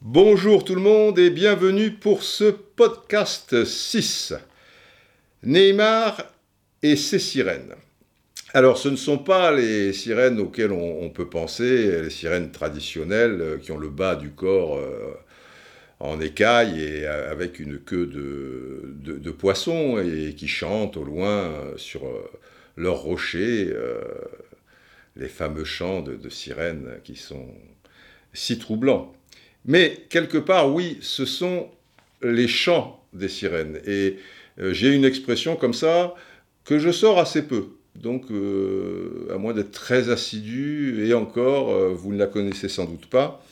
Bonjour tout le monde et bienvenue pour ce podcast 6. Neymar et ses sirènes. Alors ce ne sont pas les sirènes auxquelles on, peut penser, les sirènes traditionnelles euh, qui ont le bas du corps euh, en écaille et euh, avec une queue de, poisson et qui chantent au loin sur leurs rochers euh, les fameux chants de, sirènes qui sont si troublants. Mais quelque part, oui, ce sont les chants des sirènes. Et euh, j'ai une expression comme ça que je sors assez peu. Donc, euh, à moins d'être très assidu, et encore, vous ne la connaissez sans doute pas.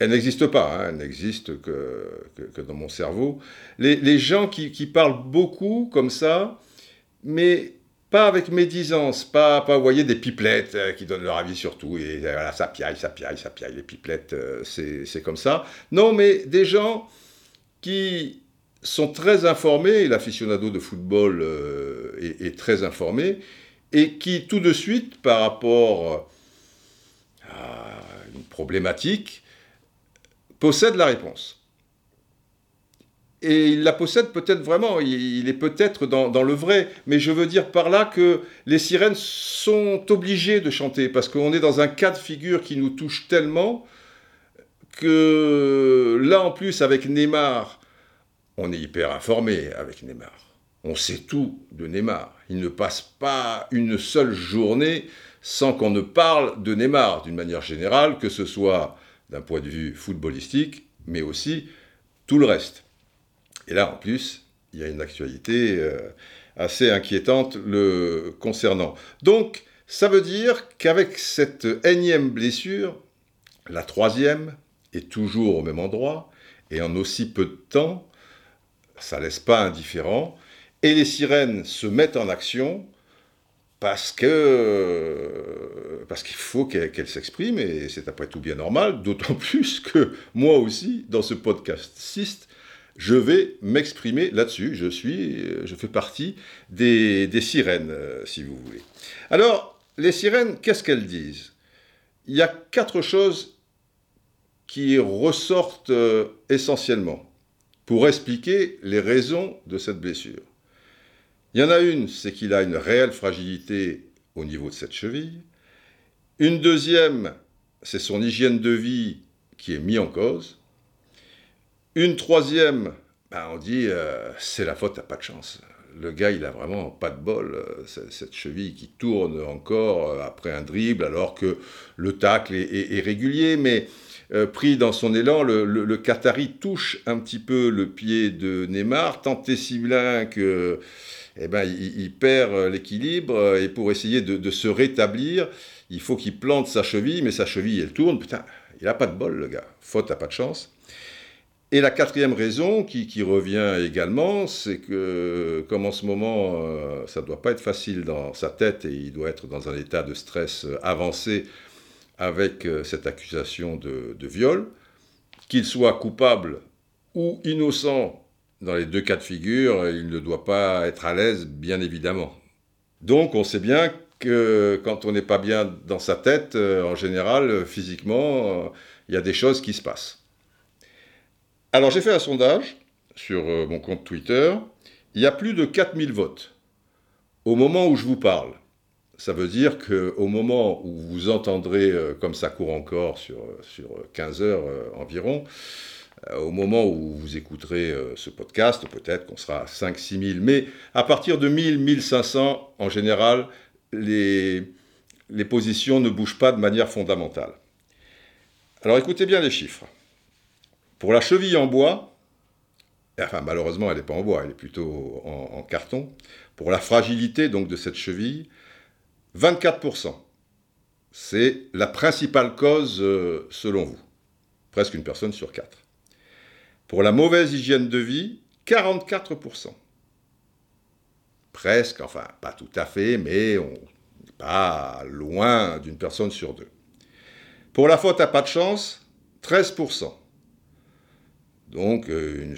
Elle n'existe pas, hein, elle n'existe que, dans mon cerveau. Les, gens qui parlent beaucoup comme ça, mais pas avec médisance, pas, pas voyez, des pipelettes euh, qui donnent leur avis sur tout, et euh, voilà, ça piaille, ça piaille, ça piaille, les pipelettes, euh, c'est comme ça. Non, mais des gens qui sont très informés, l'aficionado de football est, est très informé, et qui tout de suite, par rapport à une problématique, possède la réponse. Et il la possède peut-être vraiment, il, est peut-être dans le vrai, mais je veux dire par là que les sirènes sont obligées de chanter, parce qu'on est dans un cas de figure qui nous touche tellement que là en plus avec Neymar, on est hyper informé avec Neymar. On sait tout de Neymar. Il ne passe pas une seule journée sans qu'on ne parle de Neymar d'une manière générale, que ce soit d'un point de vue footballistique, mais aussi tout le reste. Et là, en plus, il y a une actualité euh, assez inquiétante le concernant. Donc, ça veut dire qu'avec cette énième blessure, la troisième est toujours au même endroit, et en aussi peu de temps, ça laisse pas indifférent, et les sirènes se mettent en action parce que parce qu'il faut qu'elles qu'elles s'expriment, et c'est après tout bien normal, d'autant plus que moi aussi, dans ce podcast 6, je vais m'exprimer là-dessus. Je suis, euh, je fais partie des, sirènes, euh, si vous voulez. Alors, les sirènes, qu'est-ce qu'elles disent? Il y a quatre choses qui ressortent euh, essentiellement pour expliquer les raisons de cette blessure. Il y en a une, c'est qu'il a une réelle fragilité au niveau de cette cheville. Une deuxième, c'est son hygiène de vie qui est mise en cause. Une troisième, ben, on dit euh, c'est la faute à pas de chance. Le gars, il a vraiment pas de bol. euh, cette cheville qui tourne encore euh, après un dribble, alors que le tacle est, régulier, mais pris dans son élan, le, Qatari touche un petit peu le pied de Neymar, tant et si bien que eh ben, il, perd l'équilibre et pour essayer de, de se rétablir, il faut qu'il plante sa cheville, mais sa cheville, elle tourne. Putain, il a pas de bol, le gars. Faute à pas de chance. Et la quatrième raison qui, revient également, c'est que comme en ce moment, euh, ça ne doit pas être facile dans sa tête et il doit être dans un état de stress euh, avancé avec euh, cette accusation de, viol, qu'il soit coupable ou innocent, dans les deux cas de figure, il ne doit pas être à l'aise, bien évidemment. Donc on sait bien que quand on n'est pas bien dans sa tête, en général, physiquement, il y a des choses qui se passent. Alors j'ai fait un sondage sur euh, mon compte Twitter. Il y a plus de 4000 votes au moment où je vous parle. Ça veut dire qu'au moment où vous entendrez, euh, comme ça court encore sur, sur 15 heures euh, environ, euh, au moment où vous écouterez euh, ce podcast, peut-être qu'on sera à 5-6 000. Mais à partir de 1000, 1500, en général, les positions ne bougent pas de manière fondamentale. Alors écoutez bien les chiffres. Pour la cheville en bois, enfin malheureusement elle n'est pas en bois, elle est plutôt en, carton. Pour la fragilité donc de cette cheville, 24%. C'est la principale cause euh, selon vous. Presque une personne sur quatre. Pour la mauvaise hygiène de vie, 44%. Presque, enfin pas tout à fait, mais on n'est pas loin d'une personne sur deux. Pour la faute à pas de chance, 13%. Donc euh, une,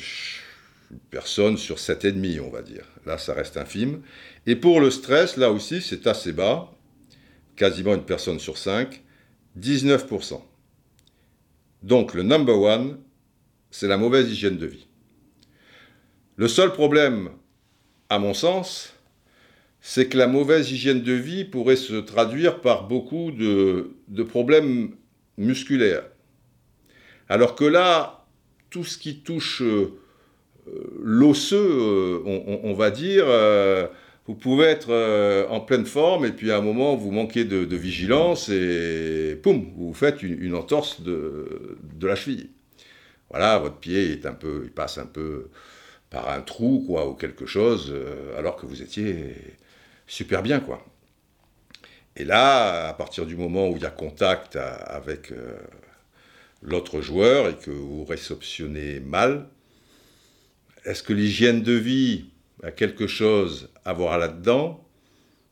personne sur 7,5, on va dire. Là, ça reste infime. Et pour le stress, là aussi, c'est assez bas. quasiment une personne sur cinq, 19%. Donc le number one, c'est la mauvaise hygiène de vie. Le seul problème, à mon sens, c'est que la mauvaise hygiène de vie pourrait se traduire par beaucoup de, problèmes musculaires. Alors que là, tout ce qui touche euh, l'osseux, euh, on, va dire, euh, vous pouvez être en pleine forme et puis à un moment vous manquez de, vigilance et poum, vous faites une, entorse de, la cheville. Voilà, votre pied est un peu, il passe un peu par un trou quoi ou quelque chose alors que vous étiez super bien, quoi. Et là, à partir du moment où il y a contact avec euh, l'autre joueur et que vous réceptionnez mal, est-ce que l'hygiène de vie a quelque chose à voir là-dedans?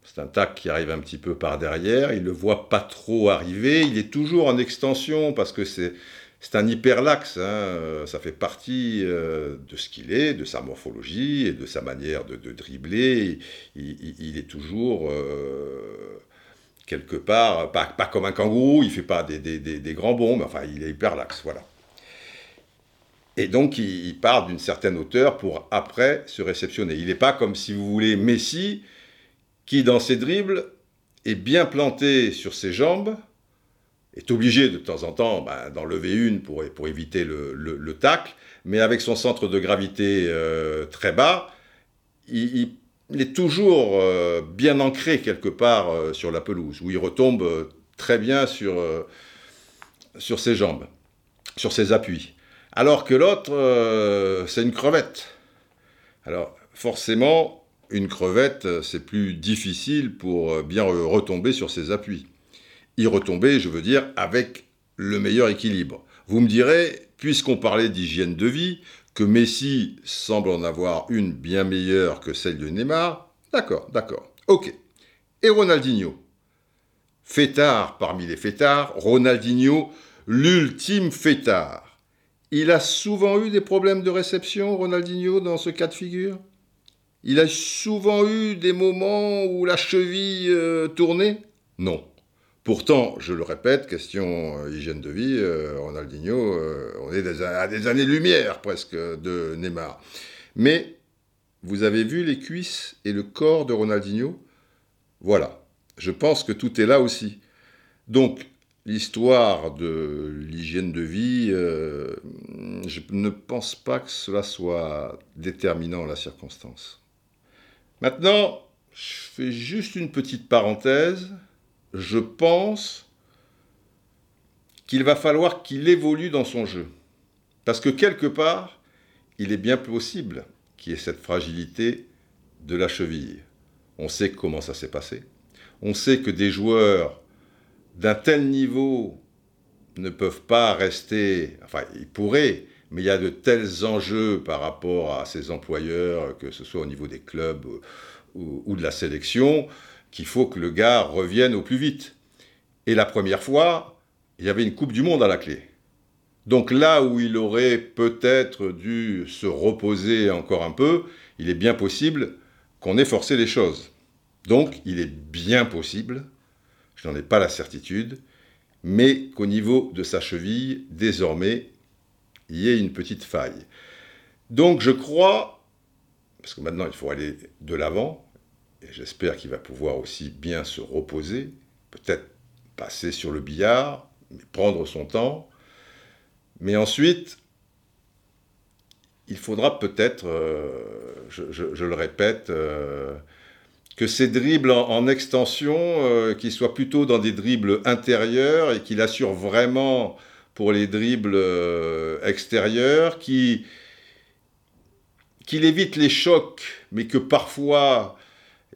C'est un tac qui arrive un petit peu par derrière, il ne le voit pas trop arriver, il est toujours en extension parce que c'est c'est un hyperlaxe, hein, ça fait partie euh, de ce qu'il est, de sa morphologie et de sa manière de, dribbler. Il, est toujours euh, quelque part, pas, comme un kangourou, il fait pas des, grands bonds, mais enfin il est hyperlaxe, voilà. Et donc il, part d'une certaine hauteur pour après se réceptionner. Il n'est pas comme si vous voulez Messi, qui dans ses dribbles est bien planté sur ses jambes, est obligé de temps en temps ben, d'en lever une pour, pour éviter le, le, tacle, mais avec son centre de gravité euh, très bas, il, est toujours euh, bien ancré quelque part euh, sur la pelouse, où il retombe très bien sur ses jambes, sur ses appuis. Alors que l'autre, c'est une crevette. Alors forcément, une crevette, c'est plus difficile pour bien retomber sur ses appuis y retomber, je veux dire, avec le meilleur équilibre. Vous me direz, puisqu'on parlait d'hygiène de vie, que Messi semble en avoir une bien meilleure que celle de Neymar. D'accord, d'accord. Ok. Et Ronaldinho? Fêtard parmi les fêtards, Ronaldinho, l'ultime fêtard. Il a souvent eu des problèmes de réception, Ronaldinho, dans ce cas de figure? Il a souvent eu des moments où la cheville euh, tournait? Non. Pourtant, je le répète, question euh, hygiène de vie, euh, Ronaldinho, euh, on est à des années-lumière presque de Neymar. Mais vous avez vu les cuisses et le corps de Ronaldinho? Voilà, je pense que tout est là aussi. Donc, l'histoire de l'hygiène de vie, je ne pense pas que cela soit déterminant la circonstance. Maintenant, je fais juste une petite parenthèse je pense qu'il va falloir qu'il évolue dans son jeu. Parce que quelque part, il est bien possible qu'il y ait cette fragilité de la cheville. On sait comment ça s'est passé. On sait que des joueurs d'un tel niveau ne peuvent pas rester, enfin ils pourraient, mais il y a de tels enjeux par rapport à ces employeurs, que ce soit au niveau des clubs ou, de la sélection, qu'il faut que le gars revienne au plus vite. Et la première fois, il y avait une Coupe du Monde à la clé. Donc là où il aurait peut-être dû se reposer encore un peu, il est bien possible qu'on ait forcé les choses. Donc il est bien possible, je n'en ai pas la certitude, mais qu'au niveau de sa cheville, désormais, il y ait une petite faille. Donc je crois, parce que maintenant il faut aller de l'avant, et j'espère qu'il va pouvoir aussi bien se reposer, peut-être passer sur le billard, prendre son temps. Mais ensuite, il faudra peut-être, euh, je, le répète, euh, que ces dribbles en, extension, euh, qu'ils soient plutôt dans des dribbles intérieurs et qu'il assure vraiment pour les dribbles extérieurs, qu'il évite les chocs, mais que parfois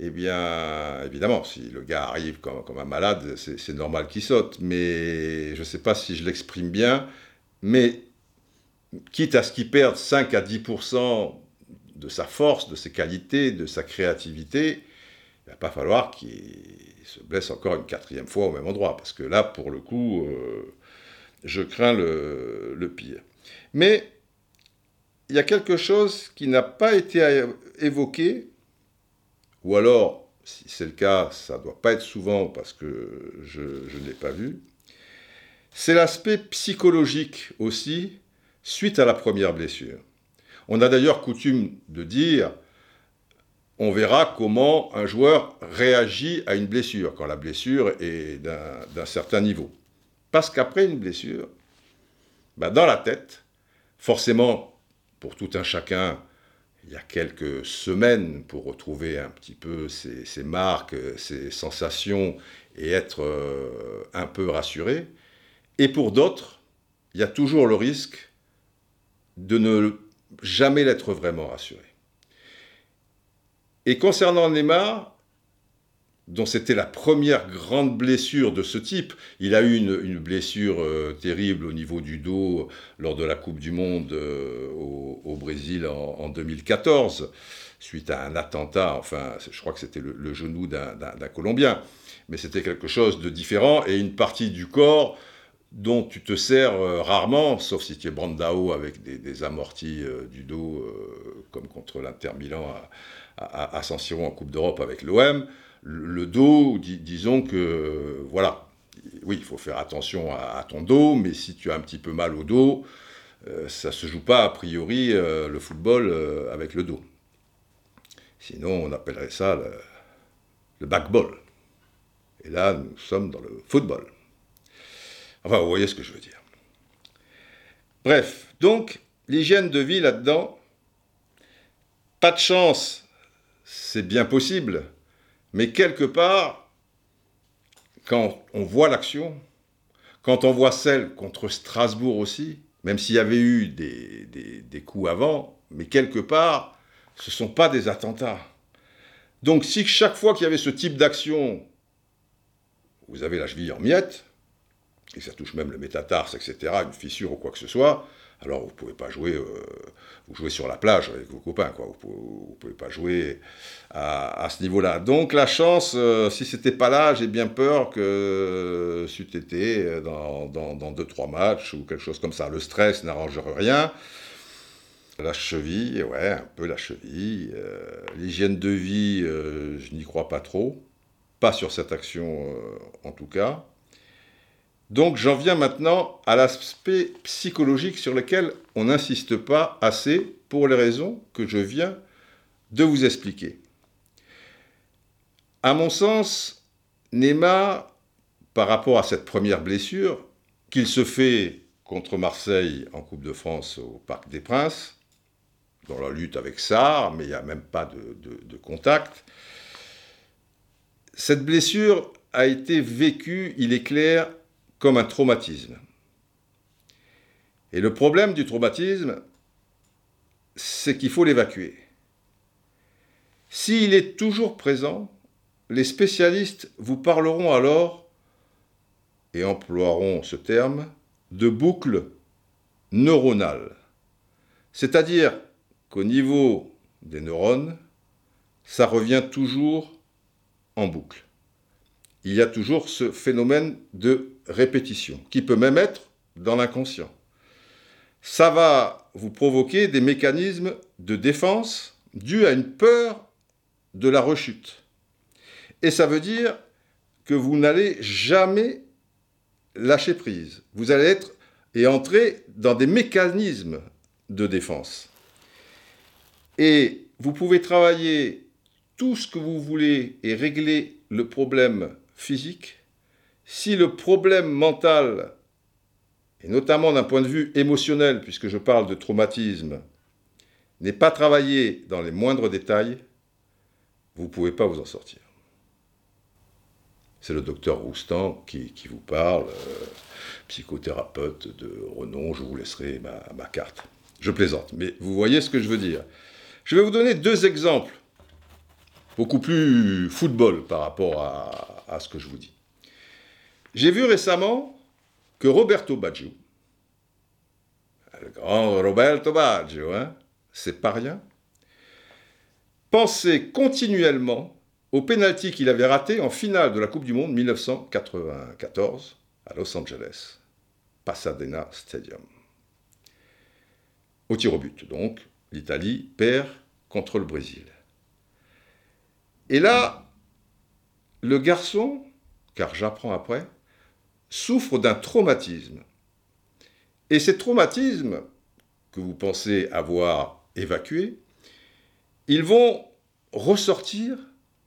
eh bien, évidemment, si le gars arrive comme, un malade, c'est normal qu'il saute. Mais je ne sais pas si je l'exprime bien. Mais quitte à ce qu'il perde 5 à 10% de sa force, de ses qualités, de sa créativité, il va pas falloir qu'il se blesse encore une quatrième fois au même endroit. Parce que là, pour le coup, euh, je crains le pire. Mais il y a quelque chose qui n'a pas été évoqué ou alors si c'est le cas, ça ne doit pas être souvent parce que je, ne l'ai pas vu, c'est l'aspect psychologique aussi suite à la première blessure. On a d'ailleurs coutume de dire, on verra comment un joueur réagit à une blessure, quand la blessure est d'un certain niveau. Parce qu'après une blessure, bah, dans la tête, forcément, pour tout un chacun, il y a quelques semaines pour retrouver un petit peu ces, marques, ces sensations et être euh, un peu rassuré. Et pour d'autres, il y a toujours le risque de ne jamais l'être vraiment rassuré. Et concernant Neymar, dont c'était la première grande blessure de ce type. Il a eu une, blessure euh, terrible au niveau du dos lors de la Coupe du Monde euh, au, Brésil en, 2014, suite à un attentat, enfin je crois que c'était le, genou d'un Colombien, mais c'était quelque chose de différent et une partie du corps dont tu te sers euh, rarement, sauf si tu es Brandao avec des, amortis du dos, comme contre l'Inter Milan à, à, San en Coupe d'Europe avec l'OM le dos, disons que, voilà, oui, il faut faire attention à, ton dos, mais si tu as un petit peu mal au dos, euh, ça se joue pas a priori euh, le football euh, avec le dos. Sinon, on appellerait ça le, le backball. Et là, nous sommes dans le football. Enfin, vous voyez ce que je veux dire. Bref, donc, l'hygiène de vie là-dedans, pas de chance, c'est bien possible, mais quelque part, quand on voit l'action, quand on voit celle contre Strasbourg aussi, même s'il y avait eu des, coups avant, mais quelque part, ce ne sont pas des attentats. Donc si chaque fois qu'il y avait ce type d'action, vous avez la cheville en miettes, et ça touche même le métatarse, etc., une fissure ou quoi que ce soit, alors vous ne pouvez pas jouer, euh, vous jouez sur la plage avec vos copains, quoi. Vous ne pouvez, pas jouer à, ce niveau-là. Donc la chance, si euh, si c'était pas là, j'ai bien peur que c'eût été dans, dans, dans deux, trois matchs ou quelque chose comme ça. Le stress n'arrange rien. La cheville, ouais, un peu la cheville. Euh, l'hygiène de vie, je n'y crois pas trop. Pas sur cette action en tout cas. Donc j'en viens maintenant à l'aspect psychologique sur lequel on n'insiste pas assez pour les raisons que je viens de vous expliquer. À mon sens, Neymar, par rapport à cette première blessure, qu'il se fait contre Marseille en Coupe de France au Parc des Princes, dans la lutte avec Sarr, mais il n'y a même pas de, de contact, cette blessure a été vécue, il est clair, comme un traumatisme. Et le problème du traumatisme, c'est qu'il faut l'évacuer. S'il est toujours présent, les spécialistes vous parleront alors, et emploieront ce terme, de boucle neuronale. C'est-à-dire qu'au niveau des neurones, ça revient toujours en boucle. Il y a toujours ce phénomène de répétition, qui peut même être dans l'inconscient. Ça va vous provoquer des mécanismes de défense dus à une peur de la rechute. Et ça veut dire que vous n'allez jamais lâcher prise. Vous allez être et entrer dans des mécanismes de défense. Et vous pouvez travailler tout ce que vous voulez et régler le problème physique si le problème mental, et notamment d'un point de vue émotionnel, puisque je parle de traumatisme, n'est pas travaillé dans les moindres détails, vous ne pouvez pas vous en sortir. C'est le docteur Roustan qui, vous parle, euh, psychothérapeute de renom, je vous laisserai ma, carte. Je plaisante, mais vous voyez ce que je veux dire. Je vais vous donner deux exemples, beaucoup plus football par rapport à ce que je vous dis. J'ai vu récemment que Roberto Baggio, le grand Roberto Baggio, hein, c'est pas rien, pensait continuellement au pénalty qu'il avait raté en finale de la Coupe du Monde 1994 à Los Angeles, Pasadena Stadium. Au tir au but, donc, l'Italie perd contre le Brésil. Et là, Le garçon, car j'apprends après, souffre d'un traumatisme. Et ces traumatismes que vous pensez avoir évacués, ils vont ressortir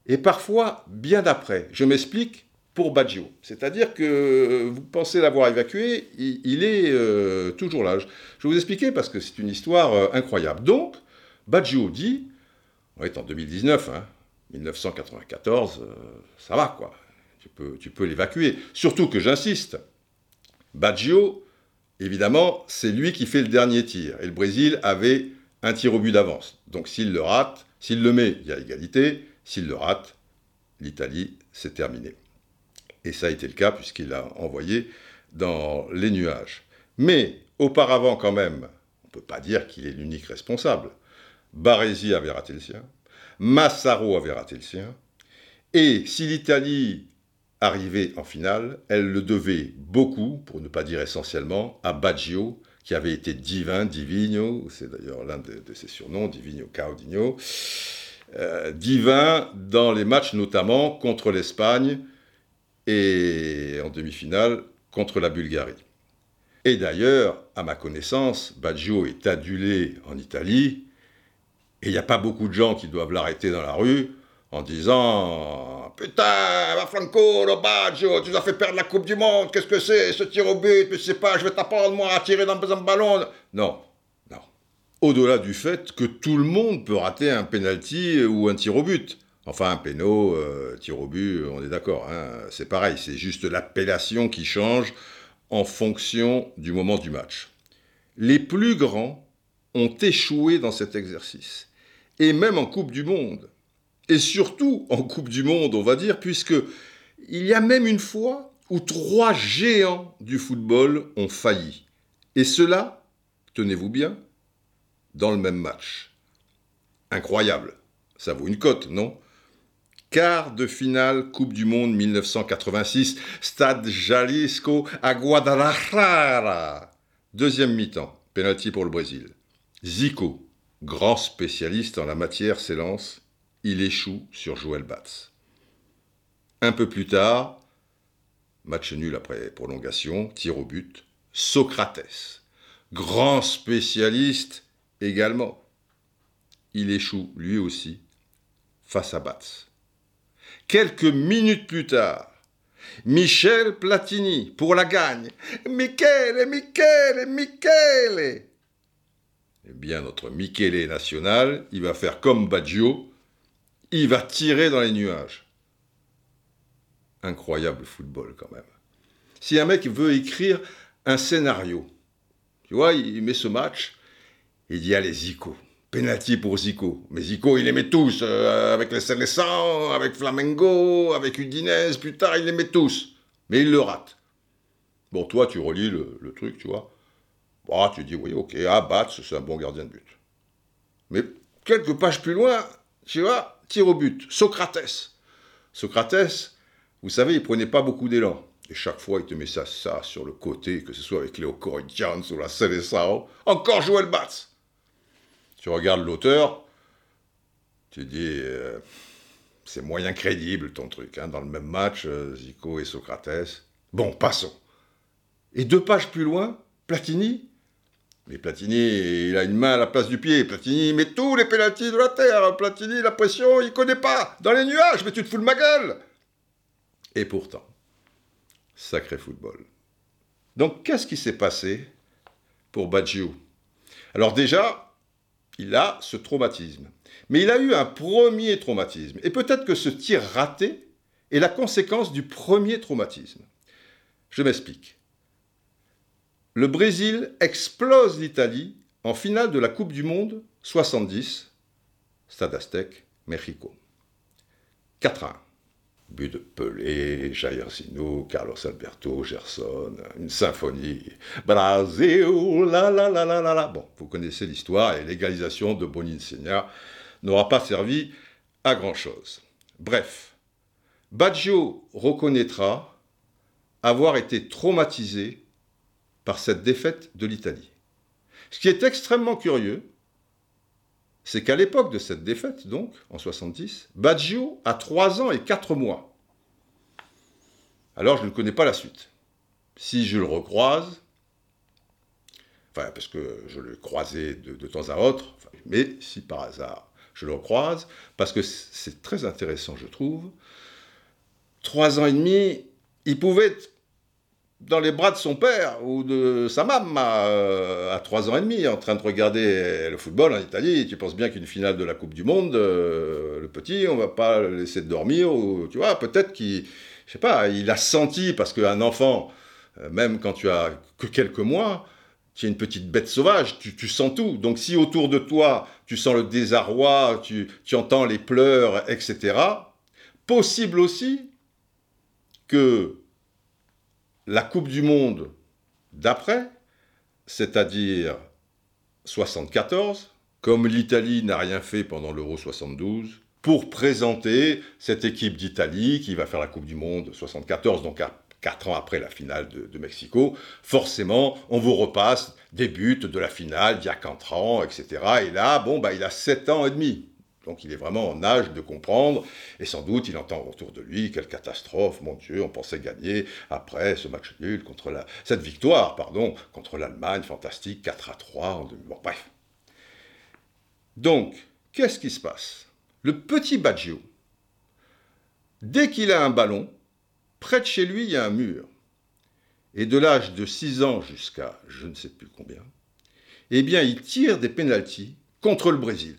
et parfois bien après. Je m'explique pour Baggio. C'est-à-dire que vous pensez l'avoir évacué, il, est euh, toujours là. Je vais vous expliquer parce que c'est une histoire euh, incroyable. Donc, Baggio dit, on est en 2019, 1994, euh, ça va quoi, tu peux, tu peux l'évacuer. Surtout que j'insiste, Baggio, évidemment, c'est lui qui fait le dernier tir. Et le Brésil avait un tir au but d'avance. Donc s'il le rate, s'il le met, il y a égalité. S'il le rate, l'Italie, c'est terminé. Et ça a été le cas puisqu'il a envoyé dans les nuages. Mais auparavant quand même, on ne peut pas dire qu'il est l'unique responsable. Baresi avait raté le sien, Massaro avait raté le sien, et si l'Italie arrivait en finale, elle le devait beaucoup, pour ne pas dire essentiellement, à Baggio, qui avait été divin, Divino, c'est d'ailleurs l'un de, ses surnoms, Divino Caudino, euh, divin dans les matchs notamment contre l'Espagne et en demi-finale contre la Bulgarie. Et d'ailleurs, à ma connaissance, Baggio est adulé en Italie et il n'y a pas beaucoup de gens qui doivent l'arrêter dans la rue en disant Putain, va Franco, Baggio, tu nous as fait perdre la Coupe du Monde, qu'est-ce que c'est ce tir au but Mais sais pas, je vais t'apprendre moi à tirer dans un ballon. Non, non. Au-delà du fait que tout le monde peut rater un penalty ou un tir au but. Enfin, un péno, euh, tir au but, on est d'accord. Hein, c'est pareil, c'est juste l'appellation qui change en fonction du moment du match. Les plus grands ont échoué dans cet exercice et même en Coupe du Monde. Et surtout en Coupe du Monde, on va dire, puisque il y a même une fois où trois géants du football ont failli. Et cela, tenez-vous bien, dans le même match. Incroyable. Ça vaut une cote, non? Quart de finale Coupe du Monde 1986, Stade Jalisco à Guadalajara. Deuxième mi-temps, penalty pour le Brésil. Zico, Grand spécialiste en la matière s'élance, il échoue sur Joël Batz. Un peu plus tard, match nul après prolongation, tir au but, Socrates, grand spécialiste également. Il échoue lui aussi face à Batz. Quelques minutes plus tard, Michel Platini pour la gagne. Michele, Michele, Michele eh bien, notre Michele national, il va faire comme Baggio, il va tirer dans les nuages. Incroyable football quand même. Si un mec veut écrire un scénario, tu vois, il met ce match, il dit allez Zico, penalty pour Zico. Mais Zico, il les met tous, euh, avec les Célestins, avec Flamengo, avec Udinese, plus tard, il les met tous. Mais il le rate. Bon, toi, tu relis le truc, tu vois. Ah, tu dis, oui, ok, ah, c'est un bon gardien de but. Mais quelques pages plus loin, tu vois, tir au but, Socrates. Socrates, vous savez, il prenait pas beaucoup d'élan. Et chaque fois, il te met ça, ça sur le côté, que ce soit avec Léo Corinthians ou la Célessao. Encore Joël Batz. Tu regardes l'auteur, tu dis, euh, c'est moyen crédible ton truc. Hein, dans le même match, euh, Zico et Socrates. Bon, passons. Et deux pages plus loin, Platini, mais Platini, il a une main à la place du pied. Platini met tous les pénaltys de la terre. Platini, la pression, il connaît pas. Dans les nuages, mais tu te fous de ma gueule. Et pourtant, sacré football. Donc, qu'est-ce qui s'est passé pour Baggio? Alors déjà, il a ce traumatisme. Mais il a eu un premier traumatisme. Et peut-être que ce tir raté est la conséquence du premier traumatisme. Je m'explique le Brésil explose l'Italie en finale de la Coupe du Monde 70, Stade Aztec, Mexico. 4 1. But de Pelé, Jair Zino, Carlos Alberto, Gerson, une symphonie. Brasil, la la la la la la. Bon, vous connaissez l'histoire et l'égalisation de Boninsegna n'aura pas servi à grand chose. Bref, Baggio reconnaîtra avoir été traumatisé par cette défaite de l'Italie. Ce qui est extrêmement curieux, c'est qu'à l'époque de cette défaite, donc, en 70, Baggio a 3 ans et 4 mois. alors je ne connais pas la suite. Si je le recroise, enfin, parce que je le croisais de, temps à autre, mais si par hasard je le recroise, parce que c'est très intéressant, je trouve, trois ans et demi, il pouvait être dans les bras de son père ou de sa maman euh, à, trois ans et demi en train de regarder le football en Italie. Tu penses bien qu'une finale de la Coupe du Monde, euh, le petit, on va pas le laisser dormir ou tu vois, peut-être qu'il, je sais pas, il a senti parce qu'un enfant, euh, même quand tu as que quelques mois, tu es une petite bête sauvage, tu, sens tout. Donc si autour de toi, tu sens le désarroi, tu, tu entends les pleurs, etc., possible aussi que la Coupe du Monde d'après, c'est-à-dire 74, comme l'Italie n'a rien fait pendant l'Euro 72, pour présenter cette équipe d'Italie qui va faire la Coupe du Monde 74, donc à 4 ans après la finale de, Mexico, forcément, on vous repasse des buts de la finale d'il y a 4 ans, etc. Et là, bon, bah, il a 7 ans et demi. Donc il est vraiment en âge de comprendre, et sans doute il entend autour de lui quelle catastrophe, mon Dieu, on pensait gagner après ce match nul contre la, cette victoire, pardon, contre l'Allemagne, fantastique, 4 à 3 en demi. Bon, bref. Donc, qu'est-ce qui se passe? Le petit Baggio, dès qu'il a un ballon, près de chez lui, il y a un mur. Et de l'âge de 6 ans jusqu'à je ne sais plus combien, eh bien, il tire des pénalties contre le Brésil.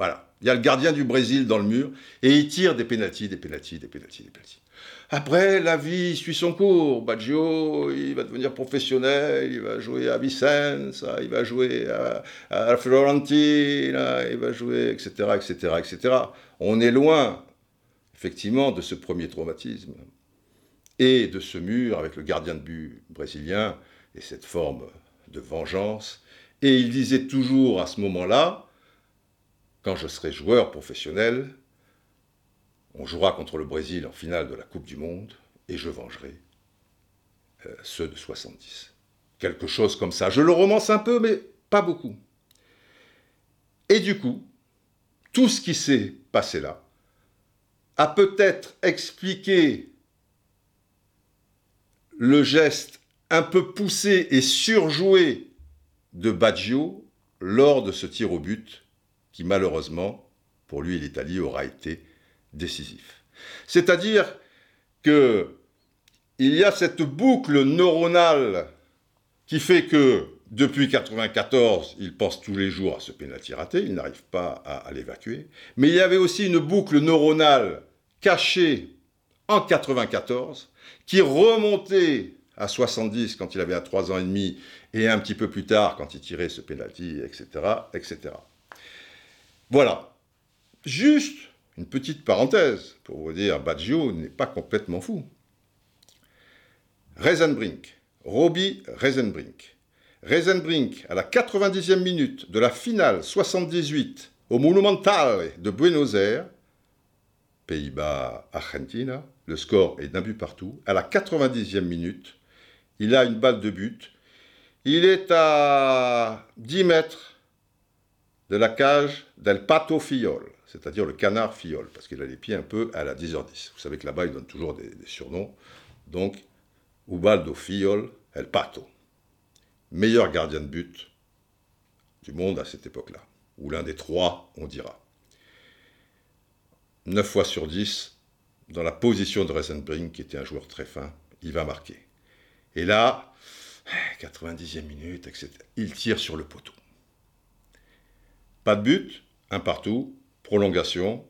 Voilà. Il y a le gardien du Brésil dans le mur et il tire des pénalties, des pénalties, des pénalties, des pénalties. Après, la vie suit son cours. Baggio, il va devenir professionnel, il va jouer à Vicenza, il va jouer à, à Florentina, il va jouer, etc., etc., etc. On est loin, effectivement, de ce premier traumatisme et de ce mur avec le gardien de but brésilien et cette forme de vengeance. Et il disait toujours à ce moment-là, quand je serai joueur professionnel, on jouera contre le Brésil en finale de la Coupe du Monde et je vengerai euh, ceux de 70. Quelque chose comme ça. Je le romance un peu, mais pas beaucoup. Et du coup, tout ce qui s'est passé là a peut-être expliqué le geste un peu poussé et surjoué de Baggio lors de ce tir au but malheureusement, pour lui et l'Italie, aura été décisif. C'est-à-dire que il y a cette boucle neuronale qui fait que depuis 1994, il pense tous les jours à ce pénalty raté, il n'arrive pas à, l'évacuer. Mais il y avait aussi une boucle neuronale cachée en 1994 qui remontait à 70 quand il avait à 3 ans et demi et un petit peu plus tard quand il tirait ce penalty, etc., etc. Voilà. Juste une petite parenthèse pour vous dire, Baggio n'est pas complètement fou. Reisenbrink, Robbie Reisenbrink. Reisenbrink, à la 90e minute de la finale 78 au Monumental de Buenos Aires, Pays-Bas-Argentina, le score est d'un but partout. À la 90e minute, il a une balle de but. Il est à 10 mètres de la cage del pato fiol, c'est-à-dire le canard fiol, parce qu'il a les pieds un peu à la 10h10. Vous savez que là-bas, ils donnent toujours des, surnoms. Donc, Ubaldo Fiol, el pato. Meilleur gardien de but du monde à cette époque-là, ou l'un des trois, on dira. 9 fois sur 10, dans la position de Reisenbrink, qui était un joueur très fin, il va marquer. Et là, 90e minute, etc., il tire sur le poteau. Pas de but, un partout, prolongation.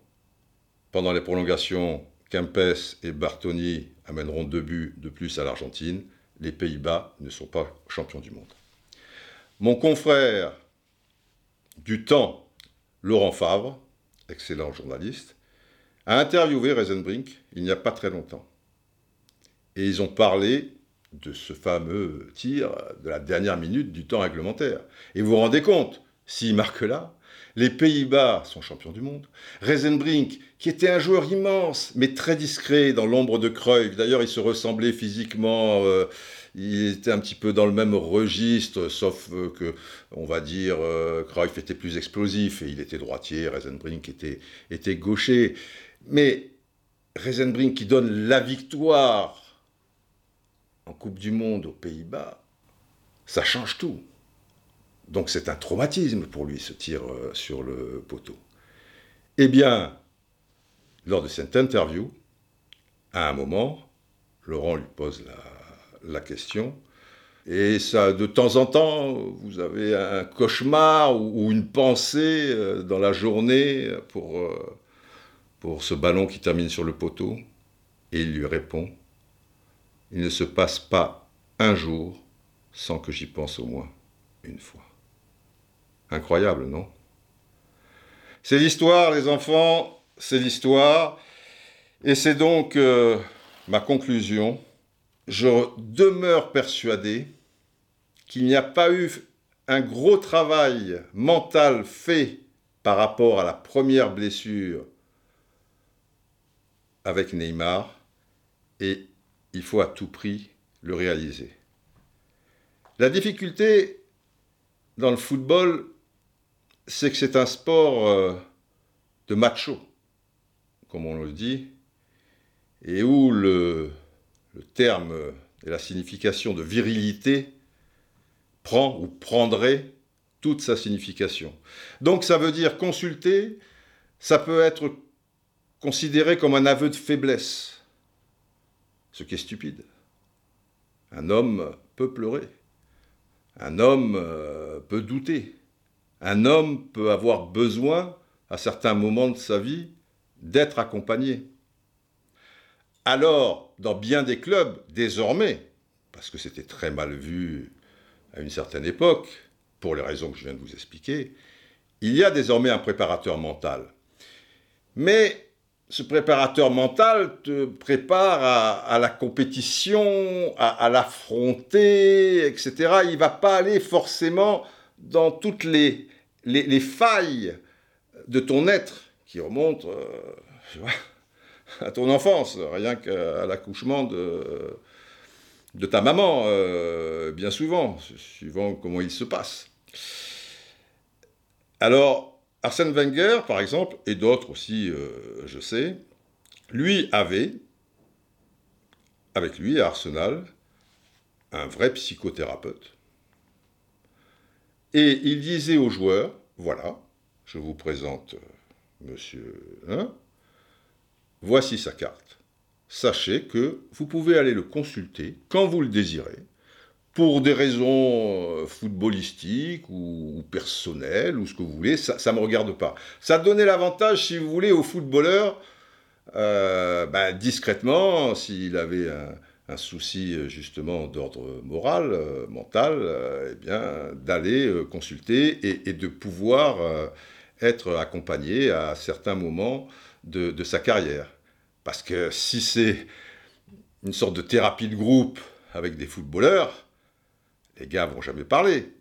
Pendant les prolongations, Kempes et Bartoni amèneront deux buts de plus à l'Argentine. Les Pays-Bas ne sont pas champions du monde. Mon confrère du temps, Laurent Favre, excellent journaliste, a interviewé Reisenbrink il n'y a pas très longtemps. Et ils ont parlé de ce fameux tir de la dernière minute du temps réglementaire. Et vous vous rendez compte, s'il marque là, les Pays-Bas sont champions du monde. Reisenbrink, qui était un joueur immense, mais très discret dans l'ombre de Cruyff. D'ailleurs, il se ressemblait physiquement. Euh, il était un petit peu dans le même registre, sauf euh, que, on va dire, euh, Cruyff était plus explosif et il était droitier. Reisenbrink était, était gaucher. Mais Reisenbrink qui donne la victoire en Coupe du Monde aux Pays-Bas, ça change tout. Donc c'est un traumatisme pour lui, ce tir euh, sur le poteau. Eh bien, lors de cette interview, à un moment, Laurent lui pose la, question, et ça, de temps en temps, vous avez un cauchemar ou, une pensée euh, dans la journée euh, pour ce ballon qui termine sur le poteau. Et il lui répond, il ne se passe pas un jour sans que j'y pense au moins une fois. Incroyable, non? C'est l'histoire, les enfants, c'est l'histoire. Et c'est donc euh, ma conclusion. Je demeure persuadé qu'il n'y a pas eu un gros travail mental fait par rapport à la première blessure avec Neymar et il faut à tout prix le réaliser. La difficulté dans le football, c'est que c'est un sport euh, de macho, comme on le dit, et où le, terme et la signification de virilité prend ou prendrait toute sa signification. Donc ça veut dire consulter, ça peut être considéré comme un aveu de faiblesse, ce qui est stupide. Un homme peut pleurer, un homme euh, peut douter, un homme peut avoir besoin, à certains moments de sa vie, d'être accompagné. Alors, dans bien des clubs, désormais, parce que c'était très mal vu à une certaine époque, pour les raisons que je viens de vous expliquer, il y a désormais un préparateur mental. Mais ce préparateur mental te prépare à, la compétition, à, l'affronter, etc. Il ne va pas aller forcément dans toutes les, les, failles de ton être qui remontent euh, à ton enfance, rien qu'à l'accouchement de, ta maman, euh, bien souvent, suivant comment il se passe. Alors, Arsène Wenger, par exemple, et d'autres aussi, euh, je sais, lui avait, avec lui à Arsenal, un vrai psychothérapeute et il disait aux joueurs, voilà, je vous présente euh, monsieur, voici sa carte. Sachez que vous pouvez aller le consulter quand vous le désirez, pour des raisons euh, footballistiques ou, personnelles, ou ce que vous voulez, ça ne me regarde pas. Ça donnait l'avantage, si vous voulez, au footballeur, euh, ben, discrètement, s'il avait un, un souci euh, justement d'ordre moral, euh, mental, euh, eh bien d'aller consulter et, de pouvoir être accompagné à certains moments de, de, sa carrière. Parce que si c'est une sorte de thérapie de groupe avec des footballeurs, les gars vont jamais parler.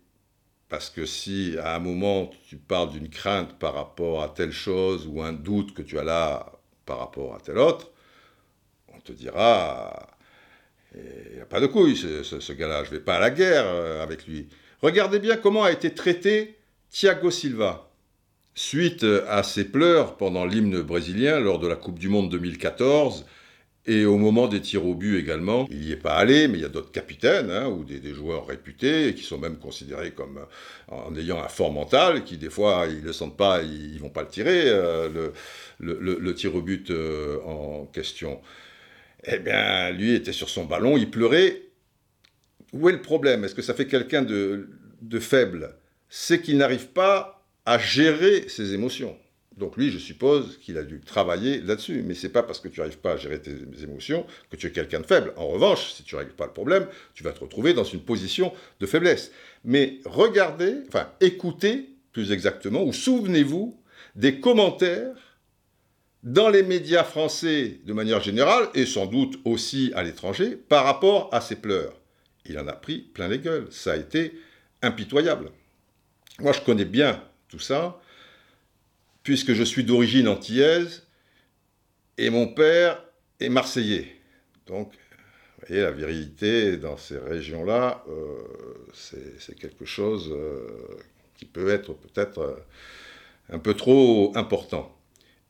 Parce que si à un moment tu parles d'une crainte par rapport à telle chose ou un doute que tu as là par rapport à tel autre, on te dira il n'y a pas de couilles, ce, gars-là. Je ne vais pas à la guerre euh, avec lui. Regardez bien comment a été traité Thiago Silva. Suite à ses pleurs pendant l'hymne brésilien lors de la Coupe du Monde 2014 et au moment des tirs au but également. Il n'y est pas allé, mais il y a d'autres capitaines hein, ou des, joueurs réputés qui sont même considérés comme euh, en ayant un fort mental, qui des fois ils ne le sentent pas, ils ne vont pas le tirer, euh, le, tir au but en question. Eh bien, lui était sur son ballon, il pleurait. Où est le problème? Est-ce que ça fait quelqu'un de, faible? C'est qu'il n'arrive pas à gérer ses émotions. Donc lui, je suppose qu'il a dû travailler là-dessus. Mais c'est pas parce que tu n'arrives pas à gérer tes émotions que tu es quelqu'un de faible. En revanche, si tu ne règles pas le problème, tu vas te retrouver dans une position de faiblesse. Mais regardez, enfin écoutez plus exactement, ou souvenez-vous des commentaires dans les médias français de manière générale, et sans doute aussi à l'étranger, par rapport à ses pleurs. Il en a pris plein les gueules. Ça a été impitoyable. Moi, je connais bien tout ça, puisque je suis d'origine antillaise, et mon père est marseillais. Donc, vous voyez, la virilité dans ces régions-là, euh, c'est quelque chose euh, qui peut être peut-être euh, un peu trop important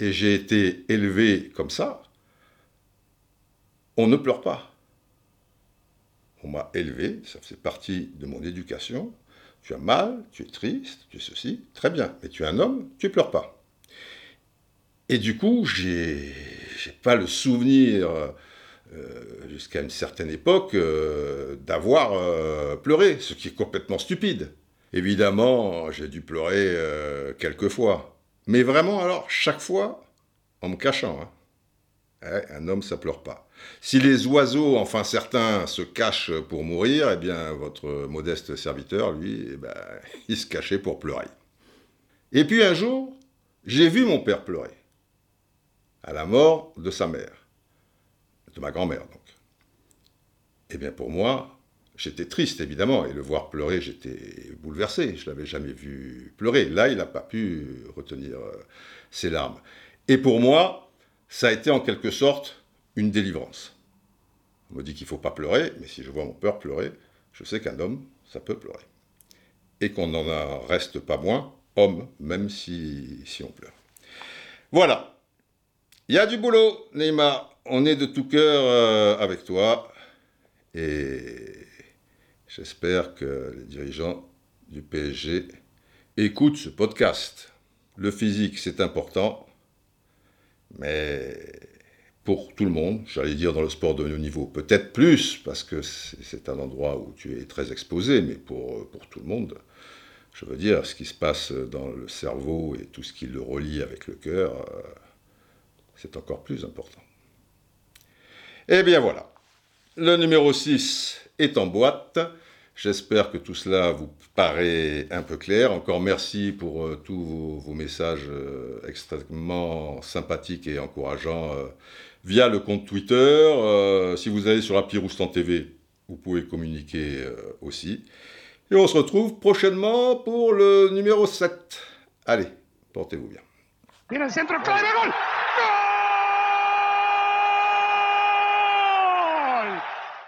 et j'ai été élevé comme ça, on ne pleure pas. On m'a élevé, ça fait partie de mon éducation. Tu as mal, tu es triste, tu es ceci, très bien. Mais tu es un homme, tu ne pleures pas. Et du coup, j'ai pas le souvenir, euh, jusqu'à une certaine époque, euh, d'avoir euh, pleuré, ce qui est complètement stupide. Évidemment, j'ai dû pleurer quelques fois. Mais vraiment, alors, chaque fois, en me cachant. Hein. Eh, un homme, ça pleure pas. Si les oiseaux, enfin certains, se cachent pour mourir, eh bien, votre modeste serviteur, lui, eh ben, il se cachait pour pleurer. Et puis un jour, j'ai vu mon père pleurer. À la mort de sa mère. De ma grand-mère, donc. Eh bien, pour moi, j'étais triste, évidemment, et le voir pleurer, j'étais bouleversé. Je l'avais jamais vu pleurer. Là, il n'a pas pu retenir euh, ses larmes. Et pour moi, ça a été en quelque sorte une délivrance. On me dit qu'il ne faut pas pleurer, mais si je vois mon père pleurer, je sais qu'un homme, ça peut pleurer. Et qu'on n'en reste pas moins homme, même si, si on pleure. Voilà. Il y a du boulot, Neymar. On est de tout cœur euh, avec toi. Et j'espère que les dirigeants du PSG écoutent ce podcast. Le physique, c'est important mais pour tout le monde, j'allais dire dans le sport de haut niveau, peut-être plus, parce que c'est un endroit où tu es très exposé, mais pour, pour tout le monde, je veux dire, ce qui se passe dans le cerveau et tout ce qui le relie avec le cœur, euh, c'est encore plus important. Eh bien voilà, le numéro 6 est en boîte. J'espère que tout cela vous paraît un peu clair. Encore merci pour euh, tous vos, messages euh, extrêmement sympathiques et encourageants euh, via le compte Twitter. si vous allez sur la Roustan TV, vous pouvez communiquer aussi. Et on se retrouve prochainement pour le numéro 7. Allez, portez-vous bien.